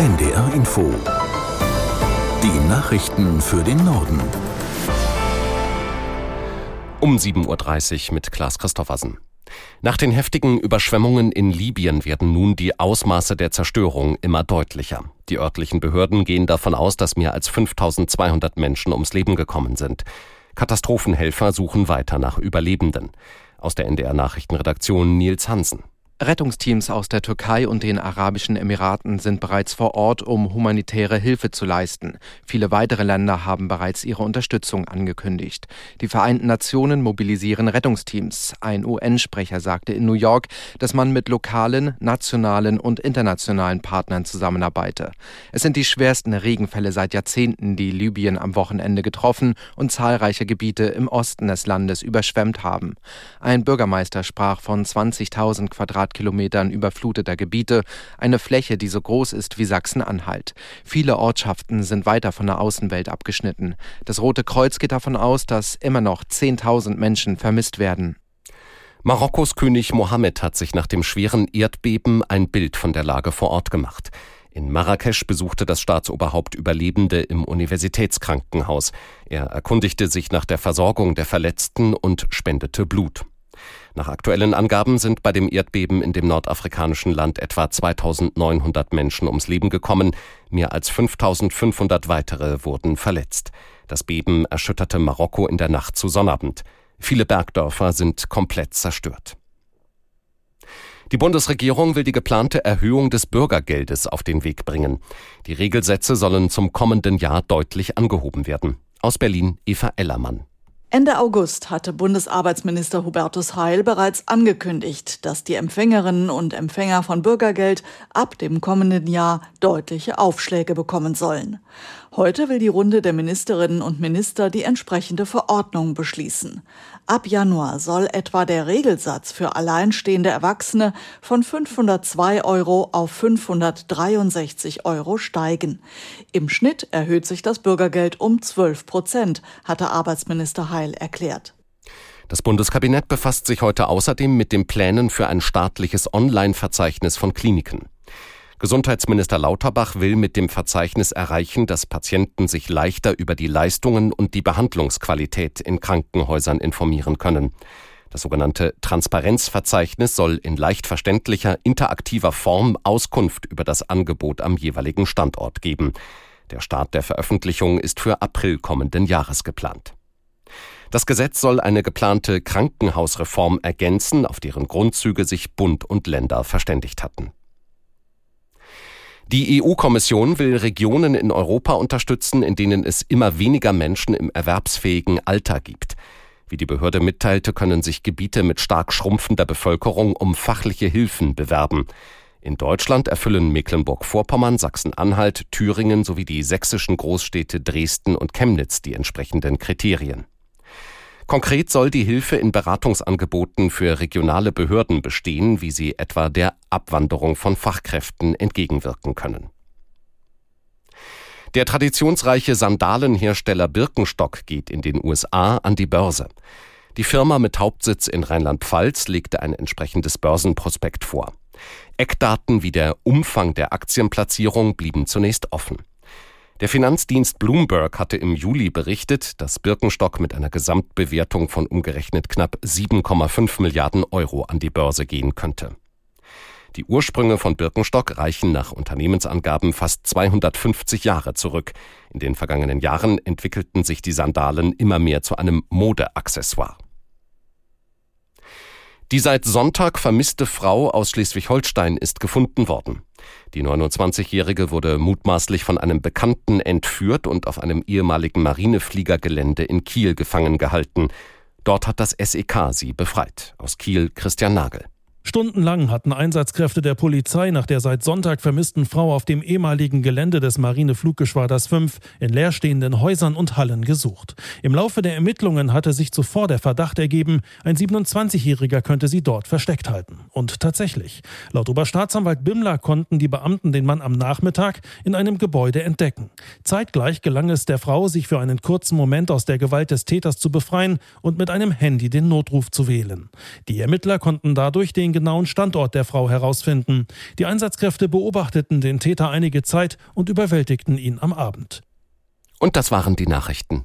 NDR Info. Die Nachrichten für den Norden. Um 7.30 Uhr mit Klaas Christoffersen. Nach den heftigen Überschwemmungen in Libyen werden nun die Ausmaße der Zerstörung immer deutlicher. Die örtlichen Behörden gehen davon aus, dass mehr als 5200 Menschen ums Leben gekommen sind. Katastrophenhelfer suchen weiter nach Überlebenden. Aus der NDR Nachrichtenredaktion Nils Hansen. Rettungsteams aus der Türkei und den Arabischen Emiraten sind bereits vor Ort, um humanitäre Hilfe zu leisten. Viele weitere Länder haben bereits ihre Unterstützung angekündigt. Die Vereinten Nationen mobilisieren Rettungsteams. Ein UN-Sprecher sagte in New York, dass man mit lokalen, nationalen und internationalen Partnern zusammenarbeite. Es sind die schwersten Regenfälle seit Jahrzehnten, die Libyen am Wochenende getroffen und zahlreiche Gebiete im Osten des Landes überschwemmt haben. Ein Bürgermeister sprach von 20.000 Quadratkilometern Quadratkilometern überfluteter Gebiete, eine Fläche, die so groß ist wie Sachsen-Anhalt. Viele Ortschaften sind weiter von der Außenwelt abgeschnitten. Das Rote Kreuz geht davon aus, dass immer noch 10.000 Menschen vermisst werden. Marokkos König Mohammed hat sich nach dem schweren Erdbeben ein Bild von der Lage vor Ort gemacht. In Marrakesch besuchte das Staatsoberhaupt Überlebende im Universitätskrankenhaus. Er erkundigte sich nach der Versorgung der Verletzten und spendete Blut. Nach aktuellen Angaben sind bei dem Erdbeben in dem nordafrikanischen Land etwa 2900 Menschen ums Leben gekommen, mehr als 5500 weitere wurden verletzt. Das Beben erschütterte Marokko in der Nacht zu Sonnabend. Viele Bergdörfer sind komplett zerstört. Die Bundesregierung will die geplante Erhöhung des Bürgergeldes auf den Weg bringen. Die Regelsätze sollen zum kommenden Jahr deutlich angehoben werden. Aus Berlin Eva Ellermann. Ende August hatte Bundesarbeitsminister Hubertus Heil bereits angekündigt, dass die Empfängerinnen und Empfänger von Bürgergeld ab dem kommenden Jahr deutliche Aufschläge bekommen sollen. Heute will die Runde der Ministerinnen und Minister die entsprechende Verordnung beschließen. Ab Januar soll etwa der Regelsatz für alleinstehende Erwachsene von 502 Euro auf 563 Euro steigen. Im Schnitt erhöht sich das Bürgergeld um 12 Prozent, hatte Arbeitsminister Heil erklärt. Das Bundeskabinett befasst sich heute außerdem mit den Plänen für ein staatliches Online-Verzeichnis von Kliniken. Gesundheitsminister Lauterbach will mit dem Verzeichnis erreichen, dass Patienten sich leichter über die Leistungen und die Behandlungsqualität in Krankenhäusern informieren können. Das sogenannte Transparenzverzeichnis soll in leicht verständlicher, interaktiver Form Auskunft über das Angebot am jeweiligen Standort geben. Der Start der Veröffentlichung ist für April kommenden Jahres geplant. Das Gesetz soll eine geplante Krankenhausreform ergänzen, auf deren Grundzüge sich Bund und Länder verständigt hatten. Die EU-Kommission will Regionen in Europa unterstützen, in denen es immer weniger Menschen im erwerbsfähigen Alter gibt. Wie die Behörde mitteilte, können sich Gebiete mit stark schrumpfender Bevölkerung um fachliche Hilfen bewerben. In Deutschland erfüllen Mecklenburg-Vorpommern, Sachsen-Anhalt, Thüringen sowie die sächsischen Großstädte Dresden und Chemnitz die entsprechenden Kriterien. Konkret soll die Hilfe in Beratungsangeboten für regionale Behörden bestehen, wie sie etwa der Abwanderung von Fachkräften entgegenwirken können. Der traditionsreiche Sandalenhersteller Birkenstock geht in den USA an die Börse. Die Firma mit Hauptsitz in Rheinland-Pfalz legte ein entsprechendes Börsenprospekt vor. Eckdaten wie der Umfang der Aktienplatzierung blieben zunächst offen. Der Finanzdienst Bloomberg hatte im Juli berichtet, dass Birkenstock mit einer Gesamtbewertung von umgerechnet knapp 7,5 Milliarden Euro an die Börse gehen könnte. Die Ursprünge von Birkenstock reichen nach Unternehmensangaben fast 250 Jahre zurück. In den vergangenen Jahren entwickelten sich die Sandalen immer mehr zu einem Modeaccessoire. Die seit Sonntag vermisste Frau aus Schleswig-Holstein ist gefunden worden. Die 29-Jährige wurde mutmaßlich von einem Bekannten entführt und auf einem ehemaligen Marinefliegergelände in Kiel gefangen gehalten. Dort hat das SEK sie befreit. Aus Kiel Christian Nagel. Stundenlang hatten Einsatzkräfte der Polizei nach der seit Sonntag vermissten Frau auf dem ehemaligen Gelände des Marinefluggeschwaders 5 in leerstehenden Häusern und Hallen gesucht. Im Laufe der Ermittlungen hatte sich zuvor der Verdacht ergeben, ein 27-Jähriger könnte sie dort versteckt halten. Und tatsächlich. Laut Oberstaatsanwalt Bimmler konnten die Beamten den Mann am Nachmittag in einem Gebäude entdecken. Zeitgleich gelang es der Frau, sich für einen kurzen Moment aus der Gewalt des Täters zu befreien und mit einem Handy den Notruf zu wählen. Die Ermittler konnten dadurch den den genauen Standort der Frau herausfinden. Die Einsatzkräfte beobachteten den Täter einige Zeit und überwältigten ihn am Abend. Und das waren die Nachrichten.